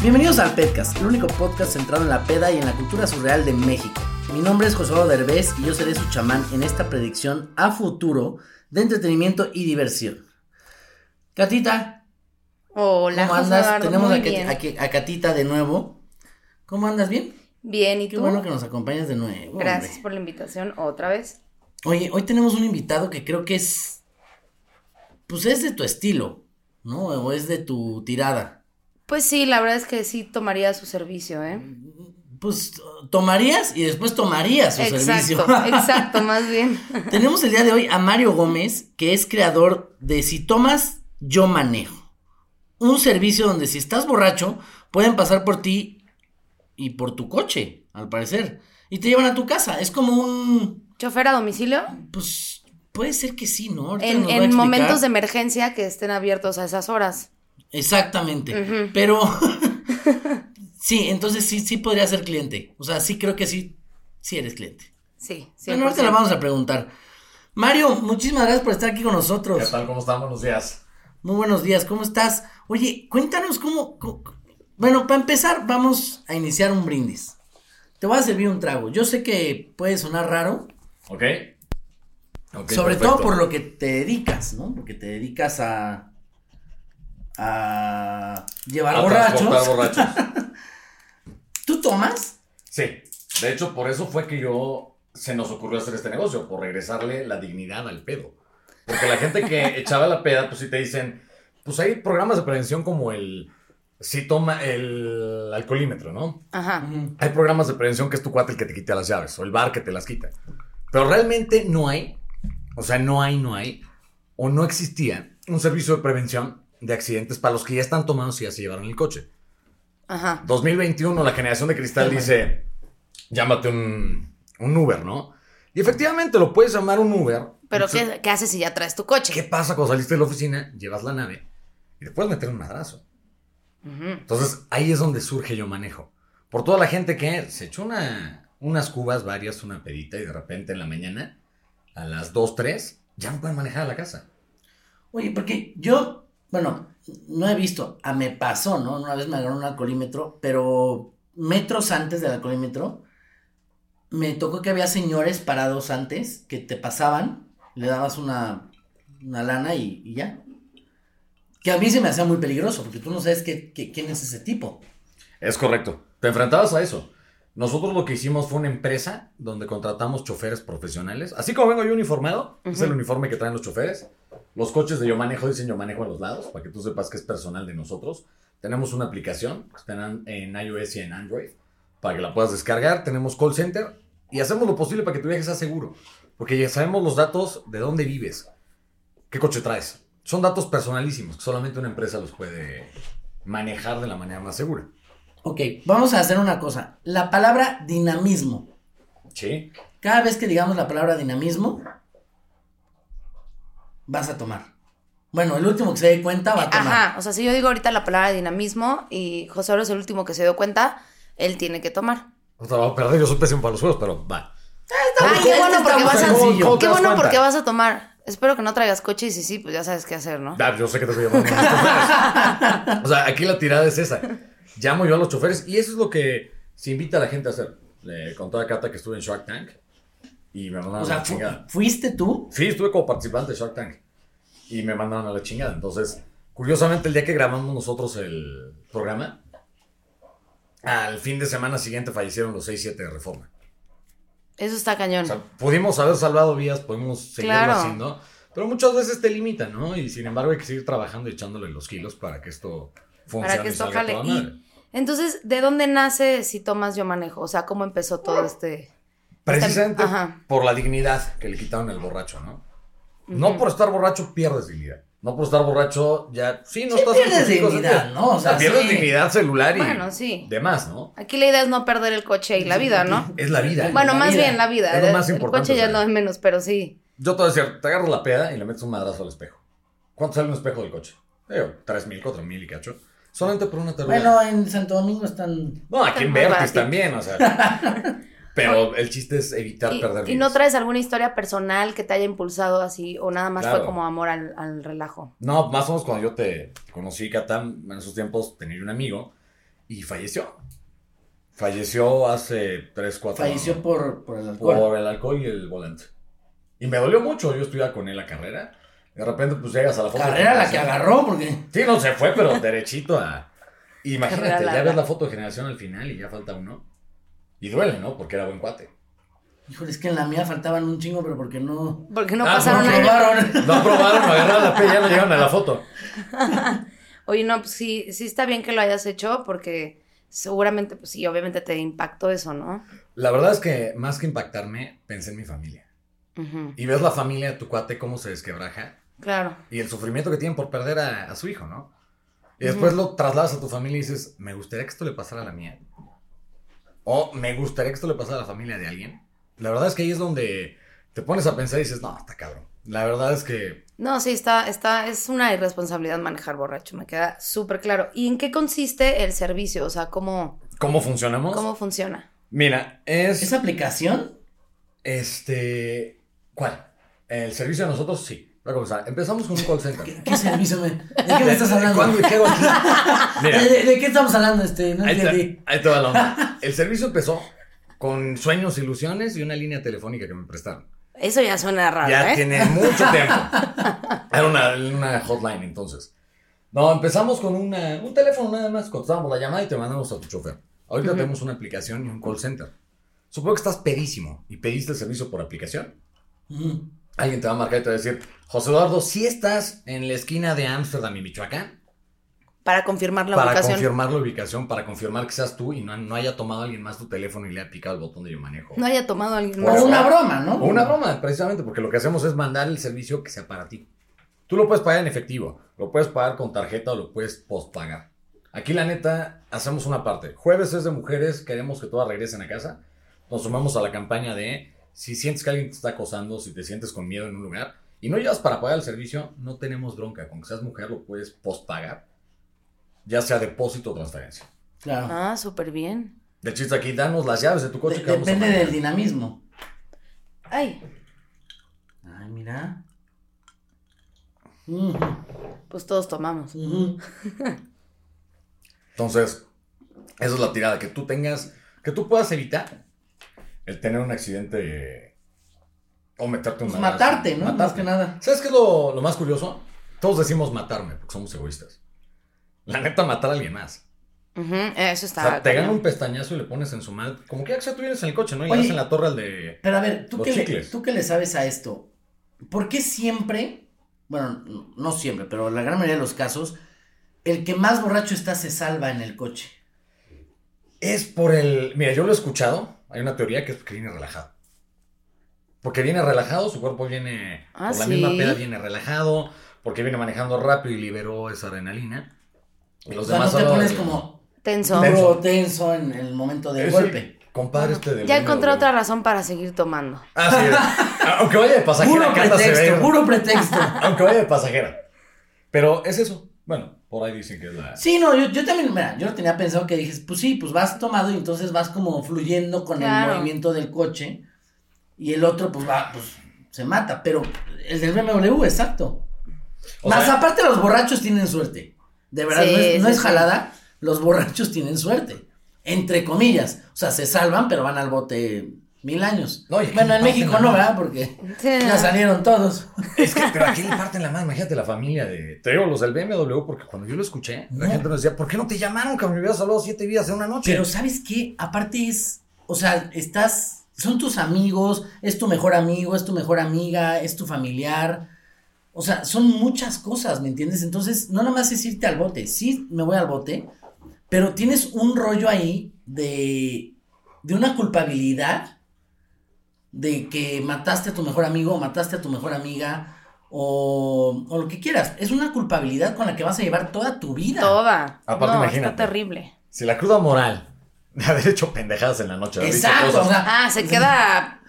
Bienvenidos al Pedcast, el único podcast centrado en la peda y en la cultura surreal de México. Mi nombre es José Derbez y yo seré su chamán en esta predicción a futuro de entretenimiento y diversión. Catita. Hola, ¿cómo andas? Tenemos a, Catita de nuevo. ¿Cómo andas? ¿Bien? Bien, ¿y tú? Qué bueno que nos acompañes de nuevo. Gracias por la invitación otra vez. Oye, hoy tenemos un invitado que creo que es. Pues es de tu estilo, ¿no? O es de tu tirada. Pues sí, la verdad es que sí tomaría su servicio, ¿eh? Pues tomarías y después tomarías su servicio. exacto, más bien. Tenemos el día de hoy a Mario Gómez, que es creador de Si tomas, yo manejo. Un servicio donde si estás borracho, pueden pasar por ti y por tu coche, al parecer. Y te llevan a tu casa. Es como un... ¿Chofer a domicilio? Pues puede ser que sí, ¿no? en momentos de emergencia que estén abiertos a esas horas. Exactamente. Pero sí, entonces sí, sí podría ser cliente. O sea, sí creo que sí, sí eres cliente. Sí, sí. Bueno, ahorita la vamos a preguntar. Mario, muchísimas gracias por estar aquí con nosotros. ¿Qué tal? ¿Cómo están? Buenos días. Muy buenos días, ¿cómo estás? Oye, cuéntanos cómo, Bueno, para empezar, vamos a iniciar un brindis. Te voy a servir un trago. Yo sé que puede sonar raro. Ok. okay sobre todo por lo que te dedicas, ¿no? Porque te dedicas a a llevar borrachos. ¿Tú tomas? Sí. De hecho, por eso fue que yo se nos ocurrió hacer este negocio, por regresarle la dignidad al pedo. Porque la gente que echaba la peda, pues sí te dicen, pues hay programas de prevención como el si toma el alcoholímetro, ¿no? Ajá. Hay programas de prevención que es tu cuate el que te quita las llaves o el bar que te las quita. Pero realmente no hay, o sea, no hay, no hay, o no existía un servicio de prevención de accidentes para los que ya están tomados y ya se llevaron el coche. Ajá. 2021, la generación de cristal dice, llámate un, un Uber, ¿no? Y efectivamente lo puedes llamar un Uber. Pero ¿qué, ¿qué, haces si ya traes tu coche? ¿Qué pasa cuando saliste de la oficina, llevas la nave y te puedes meter un madrazo? Entonces ahí es donde surge yo manejo. Por toda la gente que se echó una, unas cubas, varias, una pedita y de repente en la mañana, a las 2, 3, ya no pueden manejar a la casa. Oye, porque yo bueno, no he visto, a me pasó, ¿no? Una vez me agarró un alcoholímetro, pero metros antes del alcoholímetro, me tocó que había señores parados antes que te pasaban, le dabas una, una lana y, ya. Que a mí se me hacía muy peligroso, porque tú no sabes qué, quién es ese tipo. Es correcto. Te enfrentabas a eso. Nosotros lo que hicimos fue una empresa donde contratamos choferes profesionales. Así como vengo yo uniformado, es el uniforme que traen los choferes. Los coches de Yo Manejo dicen Yo Manejo en los lados, para que tú sepas que es personal de nosotros. Tenemos una aplicación que está en iOS y en Android, para que la puedas descargar. Tenemos call center y hacemos lo posible para que tu viaje sea seguro. Porque ya sabemos los datos de dónde vives, qué coche traes. Son datos personalísimos que solamente una empresa los puede manejar de la manera más segura. Ok, vamos a hacer una cosa. La palabra dinamismo. Sí. Cada vez que digamos la palabra dinamismo, vas a tomar. Bueno, el último que se dé cuenta va a tomar. Ajá, o sea, si yo digo ahorita la palabra dinamismo y José Oro es el último que se dio cuenta, él tiene que tomar. O sea, va a perder, yo soy pésimo para los juegos, pero va. Ah, qué bueno porque vas a Qué bueno porque vas a tomar. Espero que no traigas coche y si sí, pues ya sabes qué hacer, ¿no? Ah, yo sé que te voy a llamar. o sea, aquí la tirada es esa. Llamo yo a los choferes y eso es lo que se invita a la gente a hacer. con toda cata que estuve en Shark Tank Y me mandaron a la chingada. ¿Fuiste tú? Sí, estuve como participante de Shark Tank. Y me mandaron a la chingada. Entonces, curiosamente, el día que grabamos nosotros el programa, al fin de semana siguiente fallecieron los 6-7 de Reforma. Eso está cañón. O sea, pudimos haber salvado vías, podemos seguirlo haciendo, pero muchas veces te limitan, ¿no? Y sin embargo hay que seguir trabajando y echándole los kilos para que esto funcione. Para que esto jale. Entonces, ¿de dónde nace si tomas yo manejo? O sea, ¿cómo empezó todo este... Precisamente por la dignidad que le quitaron al borracho, ¿no? No por estar borracho pierdes dignidad. No por estar borracho ya. Sí, no estás pierdes dignidad, ¿no? O sea, pierdes dignidad celular y bueno, sí. demás, ¿no? Aquí la idea es no perder el coche y la vida, ¿no? Es la vida. Bueno, más bien la vida. Es lo más importante. El coche ya es lo de menos, pero sí. Yo te voy a decir, te agarras la peda y le metes un madrazo al espejo. ¿Cuánto sale un espejo del coche? Digo, tres mil, cuatro mil y cacho. Solamente por una terapia. Bueno, en Santo Domingo están. No, aquí en Vertis también, o sea. Pero el chiste es evitar perder ¿Y no traes alguna historia personal que te haya impulsado así? ¿O nada más fue como amor al, relajo? No, más o menos cuando yo te conocí, Catán, en esos tiempos tenía un amigo y falleció. Falleció hace 3, 4 años. Falleció por, por, el alcohol. Por el alcohol y el volante. Y me dolió mucho. Yo estudiaba con él la carrera. De repente, pues llegas a la foto. ¿Carrera la que agarró? Porque... Sí, no, se fue, pero derechito a. Imagínate, ya ves la foto de generación al final y ya falta uno. Y duele, ¿no? Porque era buen cuate. Híjole, es que en la mía faltaban un chingo, pero porque no. Porque no ah, pasaron no aprobaron. No aprobaron, no agarraron la P, ya no llegaron a la foto. Oye, no, pues sí, sí está bien que lo hayas hecho, porque seguramente, pues sí, obviamente te impactó eso, ¿no? La verdad es que más que impactarme, pensé en mi familia. Y ves la familia de tu cuate cómo se desquebraja. Claro. Y el sufrimiento que tienen por perder a, su hijo, ¿no? Y después lo trasladas a tu familia y dices, me gustaría que esto le pasara a la mía. O me gustaría que esto le pasara a la familia de alguien. La verdad es que ahí es donde te pones a pensar y dices, no, está cabrón. La verdad es que... No, sí, está, está, es una irresponsabilidad manejar borracho, me queda súper claro. ¿Y en qué consiste el servicio? O sea, ¿cómo... ¿Cómo funcionamos? ¿Cómo funciona? Mira, es... ¿Esa aplicación? Este... ¿Cuál? El servicio de nosotros, sí. Empezamos con un call center. ¿Qué, servicio me, ¿De qué me estás hablando? ¿Cuándo, qué Mira, ¿De, qué estamos hablando? Este, no ahí, te, ahí te va la onda. El servicio empezó con sueños, ilusiones y una línea telefónica que me prestaron. Eso ya suena raro, Ya ¿eh? tiene mucho tiempo. Era una, una, hotline entonces. No, empezamos con una, un teléfono nada más. Contestábamos la llamada y te mandamos a tu chofer. Ahorita tenemos una aplicación y un call center. Supongo que estás pedísimo y pediste el servicio por aplicación alguien te va a marcar y te va a decir, José Eduardo, si estás en la esquina de Ámsterdam y Michoacán. Para confirmar la ubicación. Para confirmar la ubicación, para confirmar que seas tú y no, haya tomado alguien más tu teléfono y le haya picado el botón de yo manejo. No haya tomado alguien más. O una broma, ¿no? O una broma, precisamente, porque lo que hacemos es mandar el servicio que sea para ti. Tú lo puedes pagar en efectivo, lo puedes pagar con tarjeta o lo puedes postpagar. Aquí la neta, hacemos una parte. Jueves es de mujeres, queremos que todas regresen a casa. Nos sumamos a la campaña de si sientes que alguien te está acosando, si te sientes con miedo en un lugar y no llevas para pagar el servicio, no tenemos bronca. Con que seas mujer lo puedes postpagar, ya sea depósito o transferencia. Claro. Ah, súper bien. De chiste aquí, danos las llaves de tu coche. depende del dinamismo. Ay. Ay, mira. Pues todos tomamos. Entonces, esa es la tirada, que tú tengas, que tú puedas evitar el tener un accidente o meterte un pues matarte, ¿no? Más que nada. ¿Sabes qué es lo, más curioso? Todos decimos matarme porque somos egoístas. La neta, matar a alguien más. eso está. O sea, te gana un pestañazo y le pones en su mal. Como que ya tú vienes en el coche, ¿no? Y vas en la torre al de. Pero a ver, ¿tú qué, le, ¿tú qué le sabes a esto? ¿Por qué siempre, bueno, no siempre, pero en la gran mayoría de los casos, el que más borracho está se salva en el coche? Es por el. Mira, yo lo he escuchado hay una teoría que es que viene relajado. Porque viene relajado, su cuerpo viene. Ah, por la misma peda viene relajado, porque viene manejando rápido y liberó esa adrenalina. Y los demás. te pones como. Tenso. Tenso, tenso en el momento del golpe. compadre, este de Ya encontré otra razón para seguir tomando. Ah, sí. Aunque vaya de pasajera. Puro pretexto, puro pretexto. Aunque vaya de pasajera. Pero es eso. Bueno, por ahí dicen que es la. Sí, no, yo, yo también, mira, yo tenía pensado que dijes, pues sí, pues vas tomado y entonces vas como fluyendo con el movimiento del coche. Y el otro, pues va, pues se mata. Pero el del BMW, exacto. Más aparte, los borrachos tienen suerte. De verdad, no es, jalada. Los borrachos tienen suerte. Entre comillas. O sea, se salvan, pero van al bote mil años. No, bueno, en México no, ¿verdad? Porque Sí, ya no. salieron todos. Es que, pero aquí le parten la mano, imagínate la familia de. Te digo, los del BMW, porque cuando yo lo escuché, la gente nos decía, ¿por qué no te llamaron, cabrón? Me hubieras hablado siete días en una noche. Pero ¿sabes qué? Aparte es, o sea, estás, son tus amigos, es tu mejor amigo, es tu mejor amiga, es tu familiar. O sea, son muchas cosas, ¿me entiendes? Entonces, no nada más es irte al bote. Sí, me voy al bote, pero tienes un rollo ahí de, de una culpabilidad de que mataste a tu mejor amigo o mataste a tu mejor amiga o, o lo que quieras. Es una culpabilidad con la que vas a llevar toda tu vida. Toda. Aparte, no, imagínate. está terrible. Si la cruda moral de haber hecho pendejadas en la noche, Exacto, cosas- o sea, Ah, se queda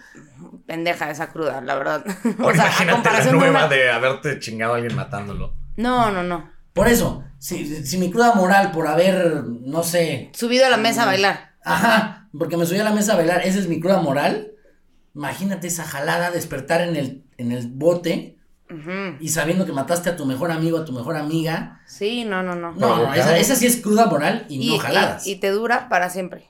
pendeja esa cruda, la verdad. O o sea, a imagínate la de nueva una- de haberte chingado a alguien matándolo. No, no, no. Por eso, si, si mi cruda moral por haber, no sé, Subido a la mesa a bailar. ajá, porque me subí a la mesa a bailar, esa es mi cruda moral. Imagínate esa jalada, despertar en el, en el bote y sabiendo que mataste a tu mejor amigo, a tu mejor amiga. Sí, no, no, no. No, esa, esa sí es cruda moral y, Y, no jaladas. y- y te dura para siempre.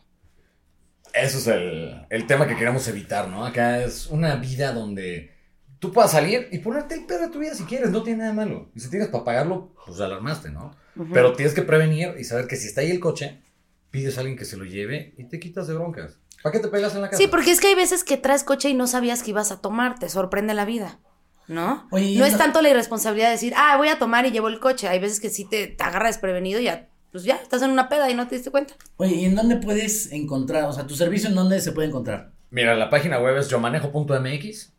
Eso es el, el tema que queremos evitar, ¿no? Acá es una vida donde tú puedas salir y ponerte el pedo de tu vida si quieres, no tiene nada de malo. Y si tienes para pagarlo, pues alarmaste, ¿no? Pero tienes que prevenir y saber que si está ahí el coche, pides a alguien que se lo lleve y te quitas de broncas. ¿Para qué te pegas en la casa? Sí, porque es que hay veces que traes coche y no sabías que ibas a tomar, te sorprende la vida, ¿no? Oye, no no- es tanto la irresponsabilidad de decir, ah, voy a tomar y llevo el coche. Hay veces que sí te, te agarra desprevenido y ya, pues ya, estás en una peda y no te diste cuenta. Oye, ¿y en dónde puedes encontrar? O sea, tu servicio en dónde se puede encontrar? Mira, la página web es yomanejo.mx,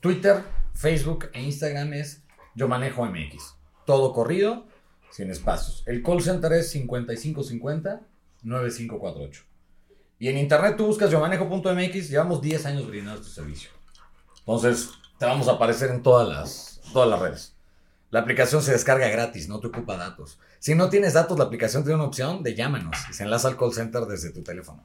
Twitter, Facebook e Instagram es yomanejo.mx. Todo corrido, sin espacios. El call center es 5550-9548. Y en internet tú buscas yomanejo.mx, llevamos 10 años brindando este servicio. Entonces, te vamos a aparecer en todas las, todas las redes. La aplicación se descarga gratis, no te ocupa datos. Si no tienes datos, la aplicación tiene una opción de llámanos y se enlaza al call center desde tu teléfono.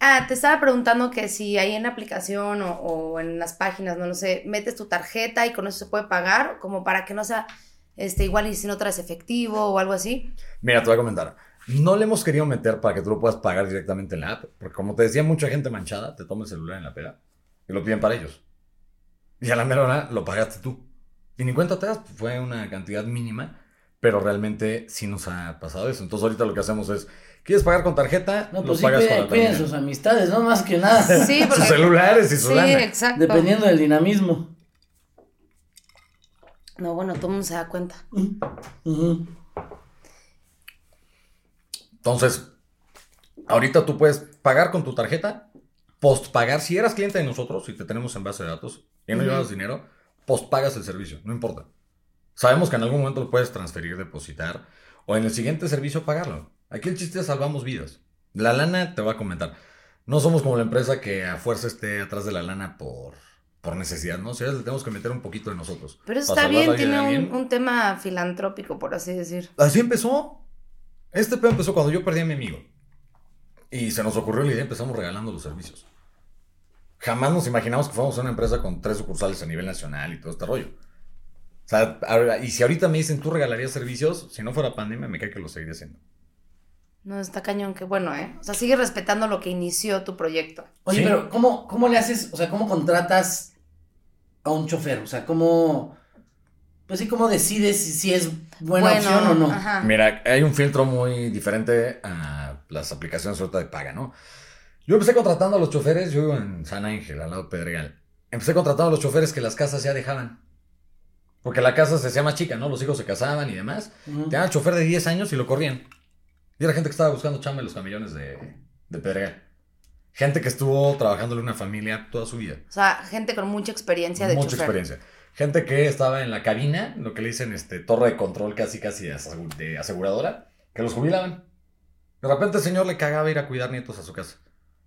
Ah, te estaba preguntando que si ahí en la aplicación o, o en las páginas, no lo sé, metes tu tarjeta y con eso se puede pagar, como para que no sea este, igual y si no traes efectivo o algo así. Mira, te voy a comentar. No le hemos querido meter para que tú lo puedas pagar directamente en la app. Porque como te decía, mucha gente manchada te toma el celular en la peda y lo piden para ellos. Y a la mera hora lo pagaste tú. Y ni cuenta te das, fue una cantidad mínima, pero realmente sí nos ha pasado eso. Entonces ahorita lo que hacemos es, ¿quieres pagar con tarjeta? No, pues sí, pagas cuiden, con la cuiden tarjeta. sus amistades, no más que nada. Sí, porque... Sus celulares y su Sí, lana. exacto. Dependiendo del dinamismo. No, bueno, todo el mundo se da cuenta. Entonces, ahorita tú puedes pagar con tu tarjeta, postpagar. Si eras cliente de nosotros y te tenemos en base de datos y no Ujú. llevas dinero, postpagas el servicio, no importa. Sabemos que en algún momento lo puedes transferir, depositar o en el siguiente servicio pagarlo. Aquí el chiste es salvamos vidas. La lana te va a comentar. No somos como la empresa que a fuerza esté atrás de la lana por, por necesidad, ¿no? Si le tenemos que meter un poquito de nosotros. Pero eso está bien, tiene un, tema filantrópico, por así decir. Así empezó. Este pedo empezó cuando yo perdí a mi amigo. Y se nos ocurrió la idea empezamos regalando los servicios. Jamás nos imaginamos que fuéramos una empresa con tres sucursales a nivel nacional y todo este rollo. O sea, y si ahorita me dicen, ¿tú regalarías servicios? Si no fuera pandemia, me cae que lo seguiría haciendo. No, está cañón, que bueno, ¿eh? O sea, sigue respetando lo que inició tu proyecto. Oye, Sí. pero ¿cómo, ¿cómo le haces, o sea, cómo contratas a un chofer? O sea, ¿cómo, pues sí, cómo decides si, si es buena Bueno, opción o no? Ajá. Mira, hay un filtro muy diferente a las aplicaciones ahorita de paga, ¿no? Yo empecé contratando a los choferes, yo vivo en San Ángel, al lado de Pedregal. Empecé contratando a los choferes que las casas ya dejaban. Porque la casa se hacía más chica, ¿no? Los hijos se casaban y demás. Ujú. Tenían al chofer de 10 años y lo corrían. Y era gente que estaba buscando chamba en los camiones de, de Pedregal. Gente que estuvo trabajándole en una familia toda su vida. O sea, gente con mucha experiencia de Mucha chofer. experiencia. Gente que estaba en la cabina, lo que le dicen este, torre de control casi casi de aseguradora, que los jubilaban. De repente el señor le cagaba ir a cuidar nietos a su casa.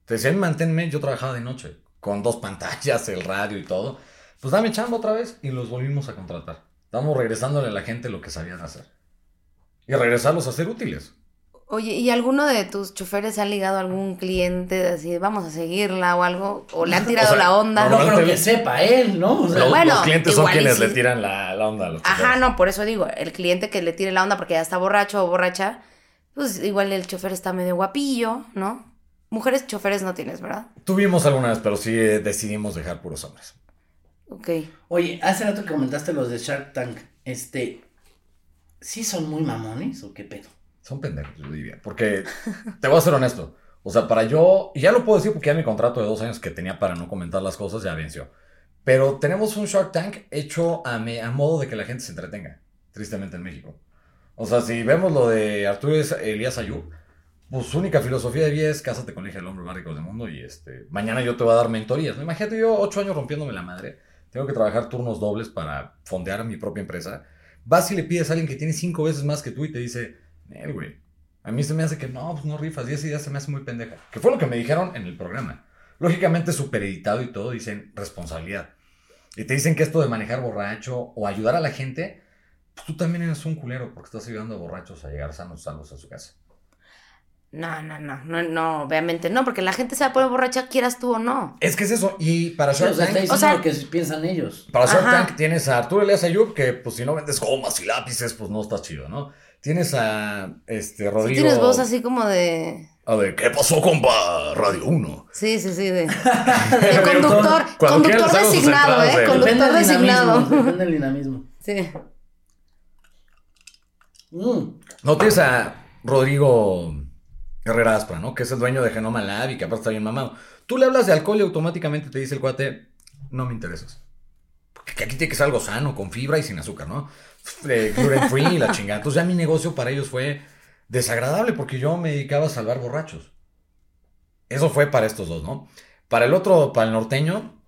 Te decían, manténme, yo trabajaba de noche, con dos pantallas, el radio y todo. Pues dame chamba otra vez y los volvimos a contratar. Estamos regresándole a la gente lo que sabían hacer. Y regresarlos a ser útiles. Oye, ¿y alguno de tus choferes ha ligado a algún cliente de así, vamos a seguirla o algo? ¿O le han tirado O sea, la onda? No, pero que sepa él, ¿no? O sea, Los, bueno, los clientes son quienes sí. le tiran la, la onda a los Ajá, choferes. no, por eso digo, el cliente que le tire la onda porque ya está borracho o borracha, pues igual el chofer está medio guapillo, ¿no? Mujeres choferes no tienes, ¿verdad? Tuvimos alguna vez, pero sí eh, decidimos dejar puros hombres. Ok. Oye, hace rato que comentaste los de Shark Tank, este, ¿sí son muy mamones o qué pedo? Son pendejos, yo diría. Porque te voy a ser honesto. O sea, para yo, y ya lo puedo decir porque ya mi contrato de dos años que tenía para no comentar las cosas ya venció. Pero tenemos un Shark Tank hecho a, me- a modo de que la gente se entretenga, tristemente en México. O sea, si vemos lo de Arturo Elías Ayub, pues su única filosofía de vida es cásate con la hija del hombre más rico del mundo y este, mañana yo te voy a dar mentorías. Imagínate yo ocho años rompiéndome la madre, tengo que trabajar turnos dobles para fondear mi propia empresa. Vas y le pides a alguien que tiene cinco veces más que tú y te dice, Nel, güey. A mí se me hace que no, pues no rifas. Y esa idea se me hace muy pendeja. Que fue lo que me dijeron en el programa. Lógicamente, super editado y todo, dicen responsabilidad. Y te dicen que esto de manejar borracho o ayudar a la gente, pues tú también eres un culero porque estás ayudando a borrachos a llegar sanos, salvos a su casa. No, no, no, no, no, obviamente no, porque la gente se va a poner borracha, quieras tú o no. Es que es eso. Y para Sí, o Shark sea, Tank, o sea- lo que piensan ellos. para Shark. Tank tienes a Arturo Elias Ayub, que pues si no vendes gomas y lápices, pues no está chido, ¿no? Tienes a este Rodrigo. tienes voz así como de... A ver, ¿qué pasó, compa? Radio 1. Sí, sí, sí, de... de conductor, conductor designado, ¿eh? Conductor designado. depende del dinamismo. Sí. Mm, No tienes a Rodrigo Herrera Aspra, ¿no? Que es el dueño de Genoma Lab y que aparte está bien mamado. Tú le hablas de alcohol y automáticamente te dice el cuate, no me interesas. Porque aquí tiene que ser algo sano, con fibra y sin azúcar, ¿no? Eh, gluten free y la chingada. Entonces ya mi negocio para ellos fue desagradable porque yo me dedicaba a salvar borrachos. Eso fue para estos dos, ¿no? Para el otro, para el norteño,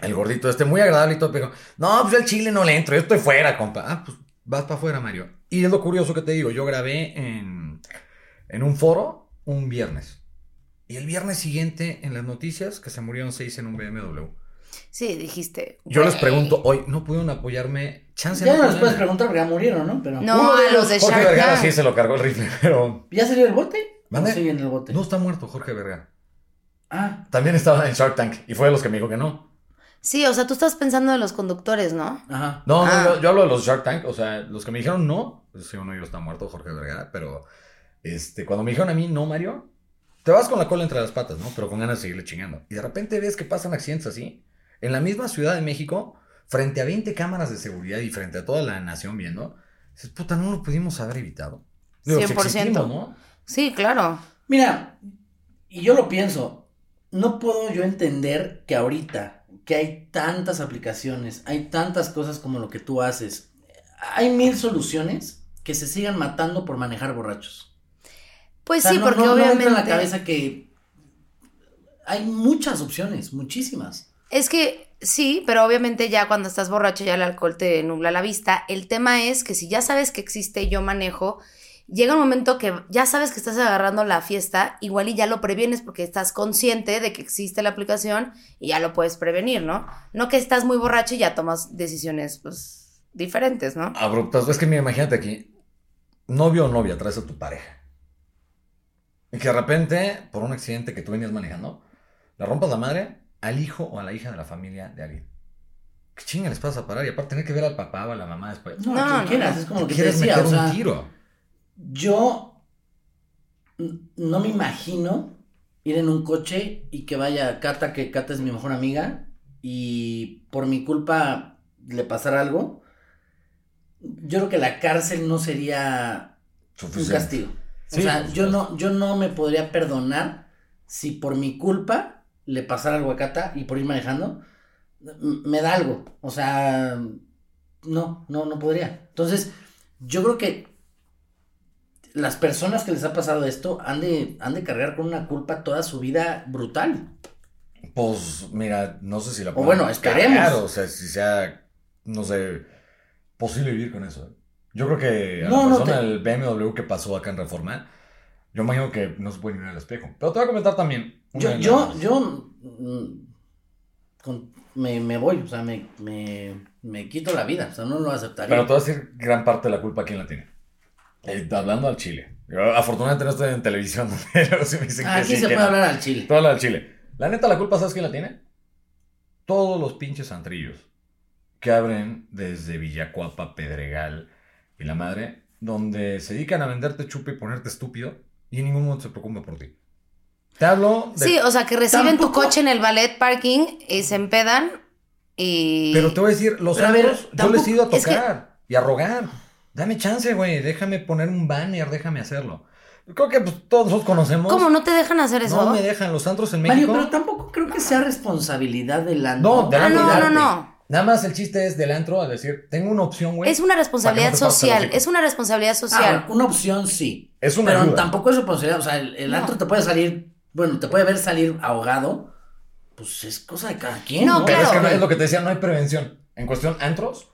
el gordito este, muy agradable y todo, pero no, pues yo al chile no le entro, yo estoy fuera, compa. Ah, pues vas para afuera, Mario. Y es lo curioso que te digo, yo grabé en, en un foro un viernes. Y el viernes siguiente en las noticias que se murieron seis en un BMW. Sí, dijiste. Yo les pregunto hoy, ¿no pudieron apoyarme? Chance Ya no les puedes preguntar porque ya murieron, ¿no? Pero No, Uno de a los de Jorge Shark Vergara Tank. sí se lo cargó el rifle, pero ¿ya salió el bote? ¿Mande? ¿O sigue en el bote? no está muerto Jorge Vergara. Ah, También estaba en Shark Tank y fue de los que me dijo que no. Sí, o sea, tú estás pensando en los conductores, ¿no? ajá. No, Ah. no, yo, yo hablo de los Shark Tank, o sea, los que me dijeron no, pues sí, uno de ellos está muerto, Jorge Vergara, pero este, cuando me dijeron a mí no, Mario, te vas con la cola entre las patas, ¿no? Pero con ganas de seguirle chingando. Y de repente ves que pasan accidentes así, en la misma Ciudad de México, frente a 20 cámaras de seguridad y frente a toda la nación viendo, dices, puta, no lo pudimos haber evitado. si 100%. existimos, ¿no? Sí, claro. Mira, y yo lo pienso, no puedo yo entender que ahorita, que hay tantas aplicaciones, hay tantas cosas como lo que tú haces, hay mil soluciones que se sigan matando por manejar borrachos. Pues O sea, sí, no- porque no- no me entra obviamente... en la cabeza que hay muchas opciones, muchísimas. Es que sí, pero obviamente ya cuando estás borracho ya el alcohol te nubla la vista. El tema es que si ya sabes que existe yo manejo, llega un momento que ya sabes que estás agarrando la fiesta, igual y ya lo previenes porque estás consciente de que existe la aplicación y ya lo puedes prevenir, ¿no? No que estás muy borracho y ya tomas decisiones pues diferentes, ¿no? Abruptas. Es que mira, imagínate aquí, novio o novia traes a tu pareja. Y que de repente, por un accidente que tú venías manejando, le rompas la madre al hijo o a la hija de la familia de alguien. ¿Qué chinga les pasa a parar? Y aparte tener que ver al papá o a la mamá después. No, No, a quien no, quieras, es como lo que te Quieres decía, meter o sea, un tiro. yo no me imagino ir en un coche y que vaya Cata, que Cata es mi mejor amiga, y por mi culpa le pasara algo. Yo creo que la cárcel no sería un Suficiente. castigo. Sí, o sea, yo no, yo no me podría perdonar si por mi culpa le pasara algo a Cata y por ir manejando, me da algo. O sea, no, no, no podría. Entonces, yo creo que las personas que les ha pasado esto han de, han de cargar con una culpa toda su vida brutal. Pues mira, no sé si la O bueno, esperemos. cargar, o sea, si sea, no sé, posible vivir con eso. Yo creo que a No, la no persona te- del BMW que pasó acá en Reforma, yo imagino que no se puede ver al espejo. Pero te voy a comentar también. Yo, yo, yo mm, con- me, me voy, o sea, me, me, me quito la vida, o sea, no lo aceptaría. Pero te voy a decir gran parte de la culpa quién la tiene. Eh, hablando al Chile. Yo, afortunadamente no estoy en televisión, pero sí me dicen que Aquí sí, se que puede no. hablar al chile. Todo del Chile. La neta, la culpa, ¿sabes quién la tiene? Todos los pinches antrillos que abren desde Villacuapa, Pedregal y la madre, donde se dedican a venderte chupe y ponerte estúpido y en ningún momento se preocupan por ti. Te hablo de... Sí, o sea, que reciben tu coche en el ballet parking y se empedan y... Pero te voy a decir, los Pero ver, yo les he ido a tampoco- es que- tocar y a rogar. Dame chance, güey, déjame poner un banner, déjame hacerlo. Creo que pues, todos nosotros conocemos... ¿Cómo no te dejan hacer eso? No me dejan los antros en Mario, México. pero tampoco creo que sea responsabilidad del antro. No, del Ah, no, de no, arte. no. Nada más el chiste es del antro a decir, tengo una opción, güey. Es una responsabilidad no social, es una responsabilidad Ah, social. una opción sí. Es una pero ayuda. tampoco es responsabilidad. O sea, el, el No. antro te puede salir, bueno, te puede ver salir ahogado. Pues es cosa de cada quien. No, No, Pero es que claro. no- es lo que te decía, no hay prevención. En cuestión antros,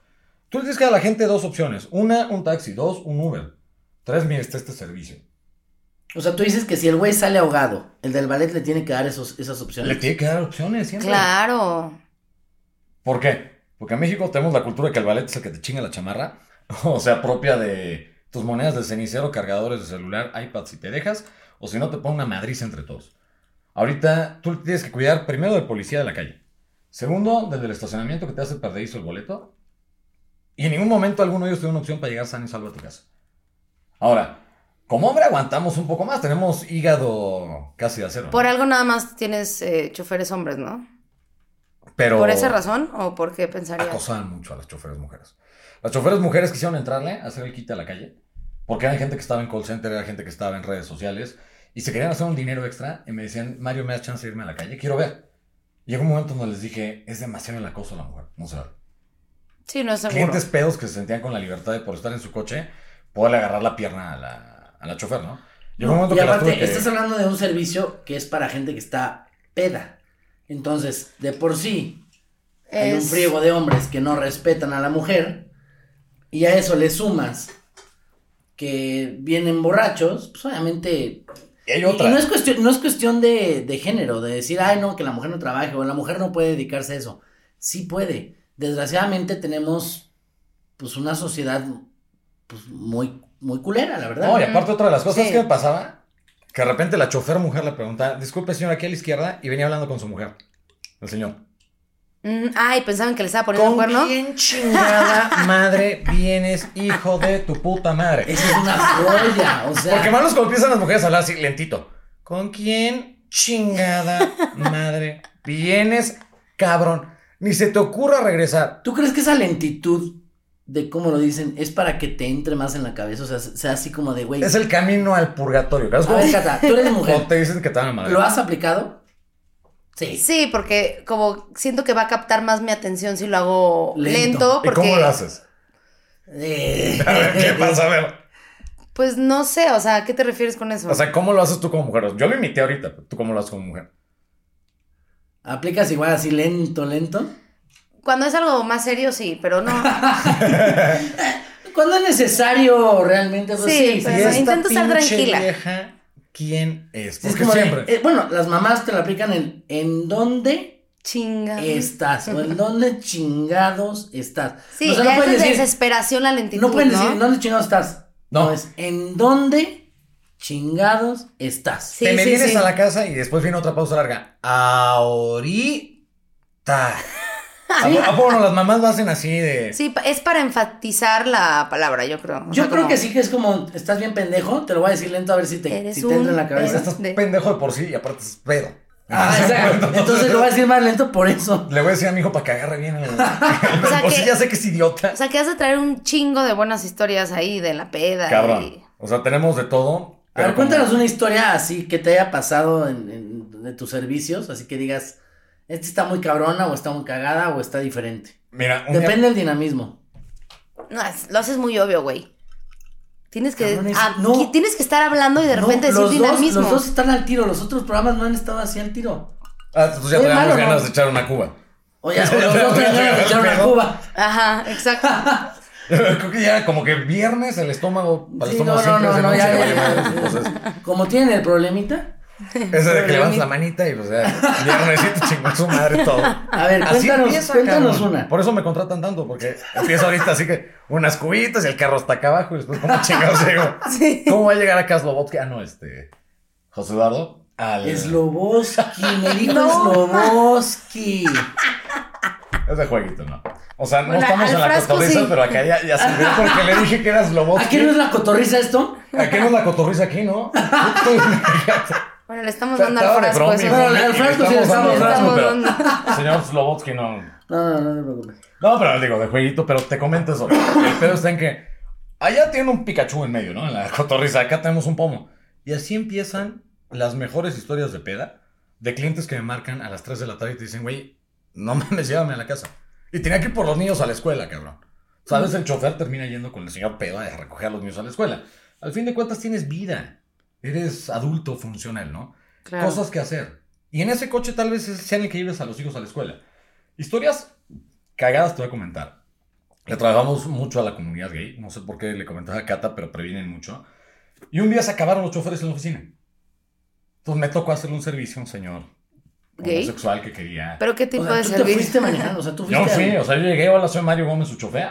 tú le tienes que dar a la gente dos opciones. Una, un taxi. Dos, un Uber. Tres, mira, está este servicio. O sea, tú dices que si el güey sale ahogado, el del ballet le tiene que dar esos, esas opciones. Le tiene que dar opciones siempre. Claro. ¿Por qué? Porque en México tenemos la cultura de que el ballet es el que te chinga la chamarra. O sea, propia de tus monedas de cenicero, cargadores de celular, iPad si te dejas. O si no, te pone una madriz entre todos. Ahorita tú tienes que cuidar primero del policía de la calle. Segundo, del del estacionamiento que te hace perderizo el boleto. Y en ningún momento alguno de ellos tiene una opción para llegar sano y salvo a tu casa. Ahora, como hombre aguantamos un poco más. Tenemos hígado casi de acero. ¿no? Por algo nada más tienes eh, choferes hombres, ¿no? Pero ¿Por esa razón o por qué pensarías? acosaban mucho a las choferes mujeres. Las choferes mujeres quisieron entrarle a hacer el quite a la calle. Porque era gente que estaba en call center, era gente que estaba en redes sociales. Y se querían hacer un dinero extra. Y me decían, Mario, ¿me das chance de irme a la calle? Quiero ver. Llegó un momento donde les dije, es demasiado el acoso a la mujer. No se va. Sí, no es seguro. Clientes pedos que se sentían con la libertad de por estar en su coche, poderle agarrar la pierna a la, a la chofer, ¿no? Llegó un momento y que aparte, que- estás hablando de un servicio que es para gente que está peda. Entonces, de por sí, hay un friego de hombres que no respetan a la mujer. Y a eso le sumas que vienen borrachos, pues obviamente. Y hay Y, otra. y no es cuestión, no es cuestión de, de género, de decir, ay, no, que la mujer no trabaje o la mujer no puede dedicarse a eso. Sí puede. Desgraciadamente tenemos, pues, una sociedad, pues, muy, muy culera, la verdad. No, y aparte otra de las cosas Sí. que me pasaba, que de repente la chofer mujer le preguntaba, disculpe señor, aquí a la izquierda, y venía hablando con su mujer, el señor. Mm, ay, pensaban que le estaba poniendo un cuerno. quién chingada madre vienes, hijo de tu puta madre? Esa es una joya, o sea. Porque malos empiezan las mujeres a hablar así, lentito. ¿Con quién chingada madre vienes, cabrón? Ni se te ocurra regresar. ¿Tú crees que esa lentitud de cómo lo dicen es para que te entre más en la cabeza? O sea, sea así como de, güey. Es el camino al purgatorio. ¿sabes A cómo? ver, Cata, tú eres mujer. te dicen que te van a madre. ¿Lo has aplicado? Sí. Sí, porque como siento que va a captar más mi atención si lo hago Lento. lento. ¿Y cómo lo haces? Eh, A ver, ¿qué pasa? A ver. Pues no sé, o sea, ¿a qué te refieres con eso? O sea, ¿cómo lo haces tú como mujer? Yo lo imité ahorita, pero ¿tú cómo lo haces como mujer? ¿Aplicas igual así lento, lento? Cuando es algo más serio, sí, pero no. Cuando es necesario realmente, pues Sí, sí. pero intento estar tranquila. vieja, ¿quién es? Porque de, siempre. eh, bueno, las mamás te lo aplican en ¿en dónde Chinga. estás? O en dónde chingados estás. Sí, O sea, ya no pueden decir, desesperación la lentitud, no pueden ¿no? decir ¿en dónde chingados estás? No. No, es ¿en dónde chingados estás? Sí, Te me sí, vienes sí. a la casa y después viene otra pausa larga. Ahorita. ¿A, po- a poco no, las mamás lo hacen así de. Sí, es para enfatizar la palabra, yo creo. O Yo sea, creo como- que sí que es como, estás bien pendejo, te lo voy a decir lento a ver si te, si entra en la cabeza. Estás de- pendejo de por sí y aparte es pedo. Ah, exacto. Entonces lo voy a decir más lento por eso. Le voy a decir a mi hijo para que agarre bien el. el- sea por si que- ya sé que es idiota. O sea, que has de traer un chingo de buenas historias ahí de la peda. Cabrón. y- O sea, tenemos de todo. A ver, como- cuéntanos una historia así que te haya pasado en, en- de tus servicios, así que digas, este está muy cabrona o está muy cagada o está diferente. Mira, Depende del dinamismo. No, es- lo haces muy obvio, güey. Tienes que, Cabrones, ah, no. tienes que estar hablando y de No, repente los, decir dos, dinamismo. los dos están al tiro, los otros programas no han estado así al tiro. Ah, entonces ya ¿Es teníamos malo o no? ganas de echar una cuba. Oye, los dos traen echar una cuba. Ajá, exacto. Creo que ya como que viernes el estómago, para el Sí, estómago no, no, no, de ya, ya, ya. Como tienen el problemita. Ese de que levantas la manita y pues ya, viernesito chingó su madre todo. A ver, Así cuéntanos, empieza, cuéntanos cabrón. una. Por eso me contratan tanto, porque empiezo ahorita así que unas cubitas y el carro está acá abajo y después como chingados llego. Sí. ¿Cómo va a llegar acá Slobotsky? Ah, no, este, José Eduardo. Al... Sloboski, me dijo Sloboski. Es de jueguito, ¿no? O sea, no Bueno, estamos en la cotorriza, sí. pero acá ya, ya se ve porque le dije que era Slobotsky. ¿Aquí no es la cotorriza esto? Aquí no es la cotorriza aquí, ¿no? Bueno, le estamos dando al frasco eso. y- Bueno, al frasco sí le estamos al dando. pero dando. Señor Slobotsky, no. No, no, no te preocupes. No, pero digo, de jueguito, pero te comento eso. El pedo está en que allá tiene un Pikachu en medio, ¿no? En la cotorriza, acá tenemos un pomo. Y así empiezan las mejores historias de peda de clientes que me marcan a las 3 de la tarde y te dicen, güey, no mames, llévame a la casa. Y tenía que ir por los niños a la escuela, cabrón. ¿Sabes? El chofer termina yendo con el señor pedo a recoger a los niños a la escuela. Al fin de cuentas tienes vida. Eres adulto funcional, ¿no? Claro. Cosas que hacer. Y en ese coche tal vez sea en el que lleves a los hijos a la escuela. Historias cagadas te voy a comentar. Le trabajamos mucho a la comunidad gay. No sé por qué le comentaba a Cata, pero previenen mucho. Y un día se acabaron los choferes en la oficina. Entonces me tocó hacerle un servicio a un señor ¿Gay? homosexual que quería. ¿Pero qué tipo O sea, de tú te servicio? fuiste manejando, o sea, tú Yo fuiste. fui, o sea, yo llegué, hola, soy Mario Gómez, su chofer.